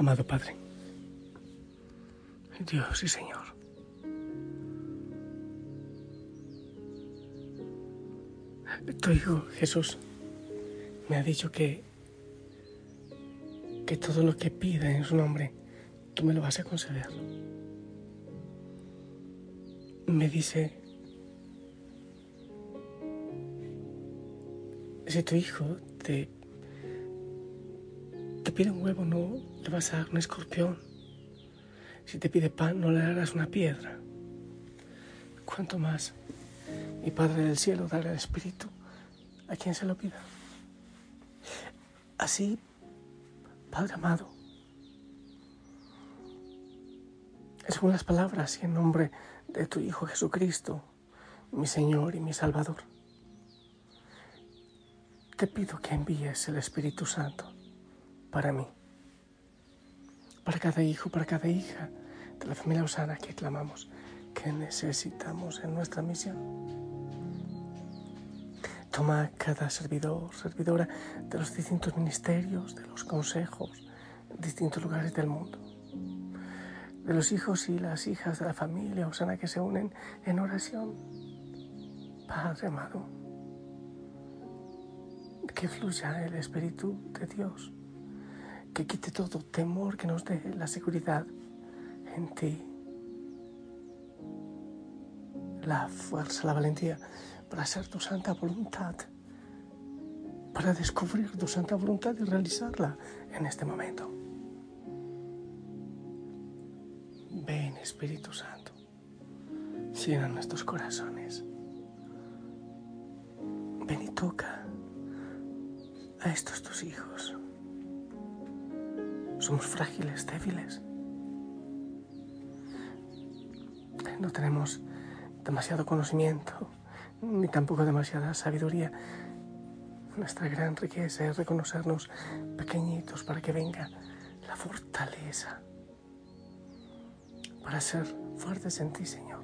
Amado Padre, Dios y Señor, tu Hijo Jesús me ha dicho que, que todo lo que pida en su nombre, tú me lo vas a conceder. Me dice, si tu hijo te, te pide un huevo, no le vas a dar un escorpión. Si te pide pan, no le darás una piedra. ¿Cuánto más? Mi Padre del Cielo dará el Espíritu a quien se lo pida. Así, Padre amado, según las palabras y en nombre de tu Hijo Jesucristo, mi Señor y mi Salvador, te pido que envíes el Espíritu Santo para mí, para cada hijo, para cada hija de la familia Osana que clamamos, que necesitamos en nuestra misión. Toma cada servidor, servidora de los distintos ministerios, de los consejos, distintos lugares del mundo, de los hijos y las hijas de la familia Osana que se unen en oración. Padre amado, que fluya el Espíritu de Dios, que quite todo temor, que nos dé la seguridad en ti, la fuerza, la valentía para hacer tu santa voluntad, para descubrir tu santa voluntad y realizarla en este momento. Ven Espíritu Santo, llena nuestros corazones. Ven y toca a estos tus hijos. Somos frágiles, débiles. No tenemos demasiado conocimiento, ni tampoco demasiada sabiduría. Nuestra gran riqueza es reconocernos pequeñitos para que venga la fortaleza para ser fuertes en ti, Señor.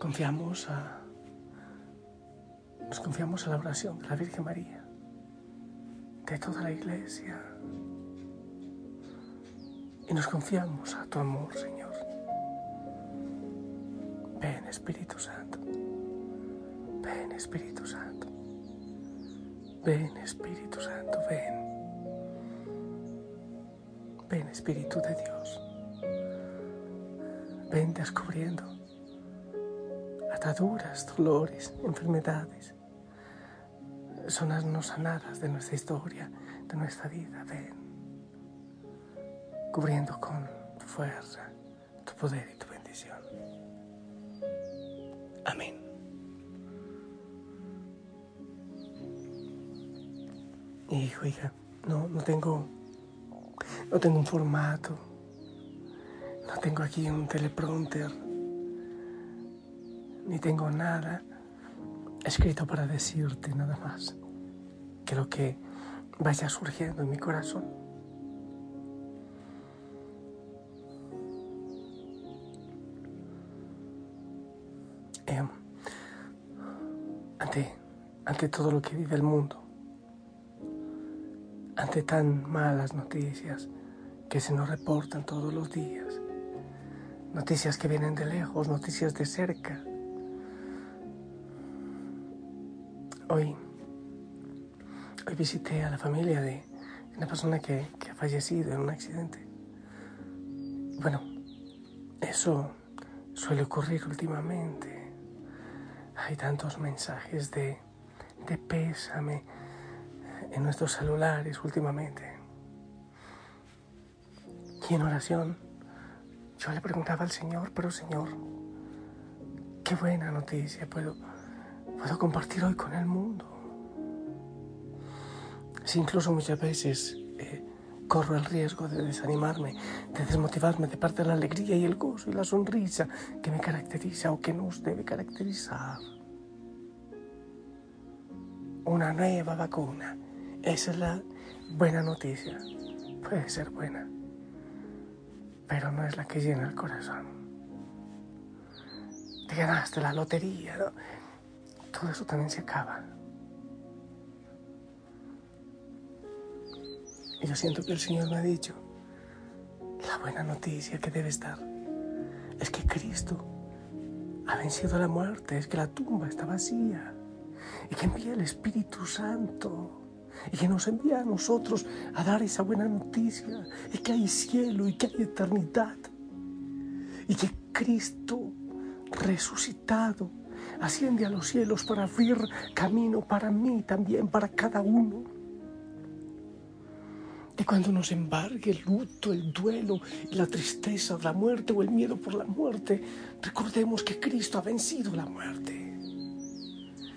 Confiamos a nos confiamos a la oración de la Virgen María, de toda la iglesia. Y nos confiamos a tu amor, Señor. Ven, Espíritu Santo. Ven, Espíritu Santo. Ven, Espíritu Santo, ven. Ven, Espíritu de Dios. Ven descubriendo ataduras, dolores, enfermedades, zonas no sanadas de nuestra historia, de nuestra vida. Ven, cubriendo con tu fuerza, tu poder y tu bendición. Amén. Hijo, hija, no, no tengo, no tengo un formato, no tengo aquí un teleprompter, ni tengo nada escrito para decirte nada más que lo que vaya surgiendo en mi corazón. Eh, ante, ante todo lo que vive el mundo, ante tan malas noticias que se nos reportan todos los días, noticias que vienen de lejos, noticias de cerca, Hoy, hoy visité a la familia de una persona que, ha fallecido en un accidente. Bueno, eso suele ocurrir últimamente. Hay tantos mensajes de, de pésame en nuestros celulares últimamente. Y en oración yo le preguntaba al Señor, pero Señor, qué buena noticia puedo puedo compartir hoy con el mundo. Si incluso muchas veces eh, corro el riesgo de desanimarme, de desmotivarme de de la alegría y el gozo y la sonrisa que me caracteriza o que nos debe caracterizar. Una nueva vacuna. Esa es la buena noticia. Puede ser buena, pero no es la que llena el corazón. Te ganaste la lotería, ¿no? Todo eso también se acaba. Y yo siento que el Señor me ha dicho, la buena noticia que debe estar es que Cristo ha vencido la muerte, es que la tumba está vacía y que envía el Espíritu Santo y que nos envía a nosotros a dar esa buena noticia y que hay cielo y que hay eternidad y que Cristo resucitado asciende a los cielos para abrir camino para mí también, para cada uno de cuando nos embargue el luto, el duelo, la tristeza, la muerte o el miedo por la muerte, recordemos que Cristo ha vencido la muerte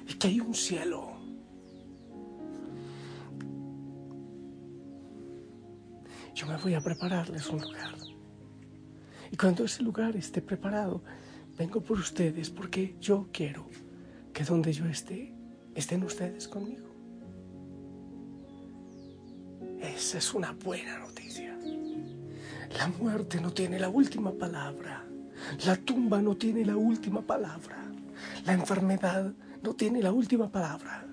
y que hay un cielo. Yo me voy a prepararles un lugar. Y cuando ese lugar esté preparado, vengo por ustedes porque yo quiero que donde yo esté, estén ustedes conmigo. Esa es una buena noticia. La muerte no tiene la última palabra. La tumba no tiene la última palabra. La enfermedad no tiene la última palabra.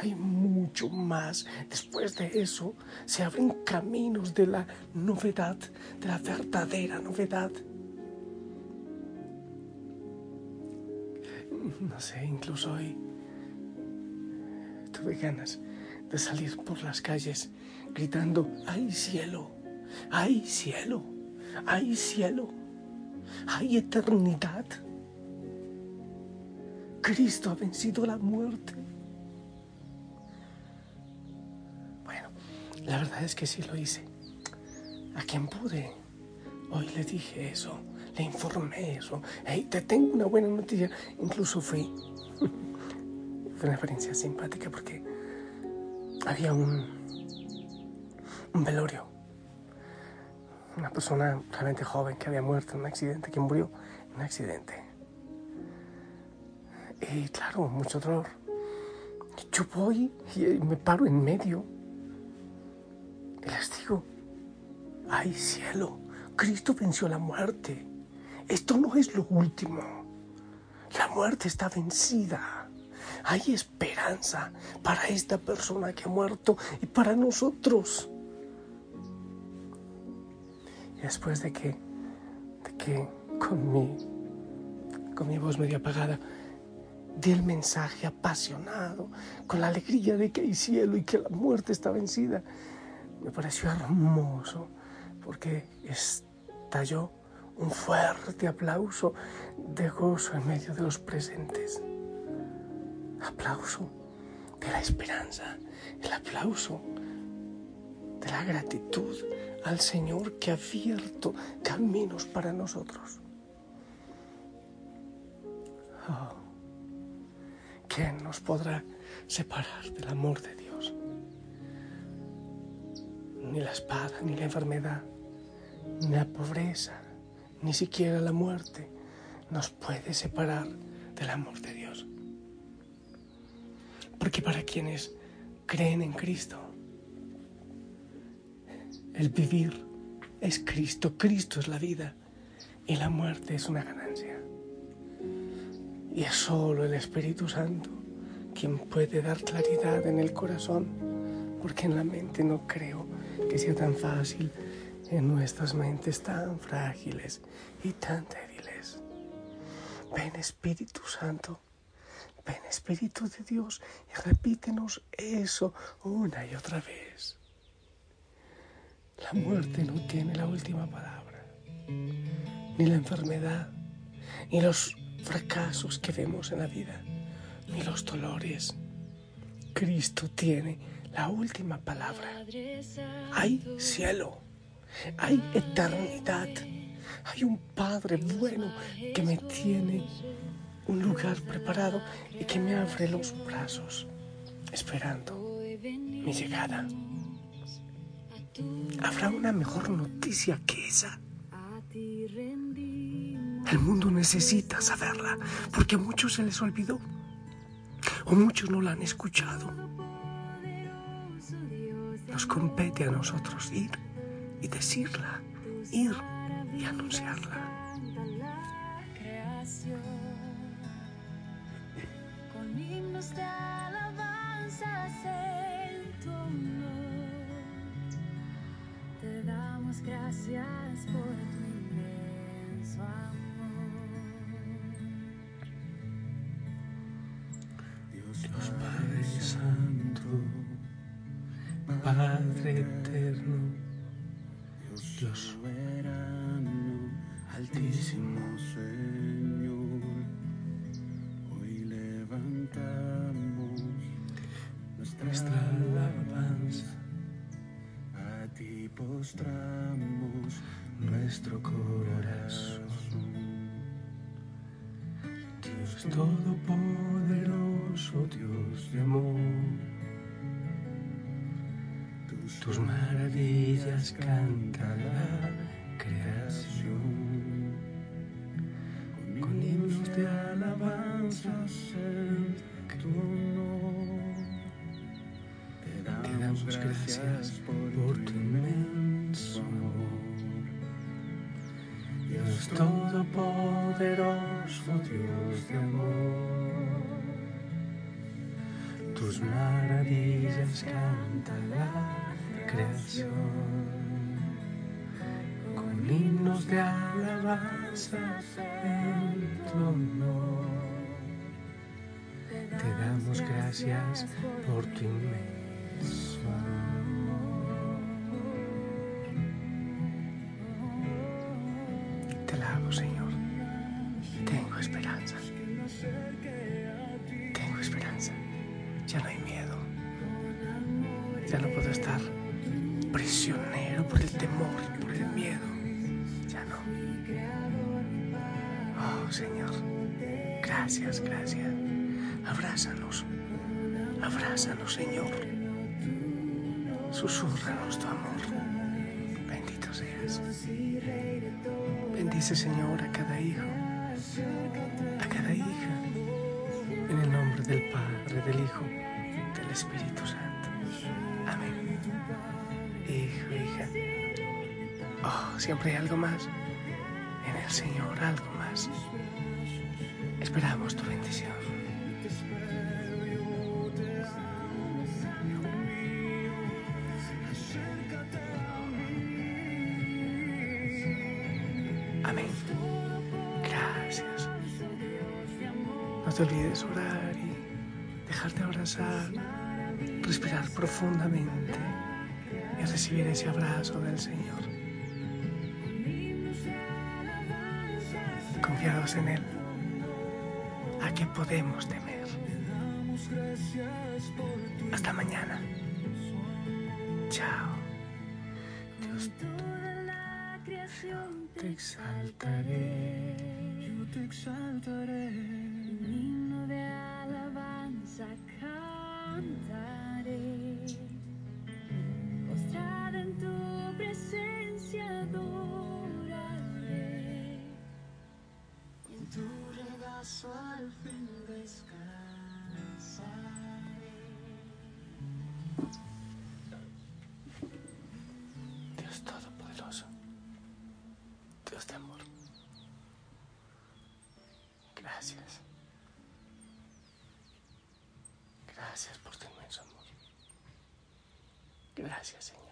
Hay mucho más. Después de eso se abren caminos de la novedad, de la verdadera novedad. No sé, incluso hoy tuve ganas de salir por las calles gritando, ¡ay cielo! ¡ay cielo! ¡ay cielo! ¡hay eternidad! Cristo ha vencido la muerte. Bueno, la verdad es que sí lo hice. A quien pude. Hoy le dije eso, le informé eso. Hey, te tengo una buena noticia. Incluso fui. Fue una experiencia simpática porque había un, un velorio. Una persona realmente joven que había muerto en un accidente, que murió en un accidente. Y claro, mucho dolor. Yo voy y me paro en medio. Y les digo, ay cielo, Cristo venció la muerte. Esto no es lo último. La muerte está vencida. Hay esperanza para esta persona que ha muerto y para nosotros. Y después de que, de que con mi, con mi voz medio apagada, di el mensaje apasionado, con la alegría de que hay cielo y que la muerte está vencida, me pareció hermoso, porque estalló un fuerte aplauso de gozo en medio de los presentes aplauso de la esperanza, el aplauso de la gratitud al Señor que ha abierto caminos para nosotros. Oh, ¿Quién nos podrá separar del amor de Dios? Ni la espada, ni la enfermedad, ni la pobreza, ni siquiera la muerte nos puede separar del amor de Dios. Porque para quienes creen en Cristo, el vivir es Cristo, Cristo es la vida y la muerte es una ganancia. Y es solo el Espíritu Santo quien puede dar claridad en el corazón, porque en la mente no creo que sea tan fácil, en nuestras mentes tan frágiles y tan débiles. Ven Espíritu Santo Ven Espíritu de Dios y repítenos eso una y otra vez. La muerte no tiene la última palabra, ni la enfermedad, ni los fracasos que vemos en la vida, ni los dolores. Cristo tiene la última palabra. Hay cielo, hay eternidad, hay un Padre bueno que me tiene un lugar preparado y que me abre los brazos, esperando mi llegada. ¿Habrá una mejor noticia que esa? El mundo necesita saberla, porque a muchos se les olvidó, o muchos no la han escuchado. Nos compete a nosotros ir y decirla, ir y anunciarla. damos gracias por tu inmenso amor. Dios Padre Santo, Padre Eterno, Dios soberano, tus maravillas canta la creación. Con himnos de alabanza en tu honor. Te damos gracias por tu inmenso amor. Dios Todopoderoso, Dios de amor. Tus maravillas canta la creación. Con himnos de alabanza en tu honor. Te damos gracias por tu inmenso amor. Te alabo, Señor. Tengo esperanza. Tengo esperanza. Ya no hay miedo. Ya no puedo estar prisionero por el temor y por el miedo. Ya no. Oh, Señor. Gracias, gracias. Abrázanos. Abrázanos, Señor. Susúrranos tu amor. Bendito seas. Bendice, Señor, a cada hijo, a cada hija. En el nombre del Padre, del Hijo, del Espíritu Santo. Amén. Hijo, hija. Oh, siempre hay algo más. En el Señor, algo más. Esperamos tu bendición. Amén. Gracias. No te olvides orar y dejarte abrazar, respirar profundamente y recibir ese abrazo del Señor. Confiados en Él, ¿a qué podemos temer? Hasta mañana. Chao. Dios Toda la creación te exaltaré. Yo te exaltaré. Un himno de alabanza Gracias Señor.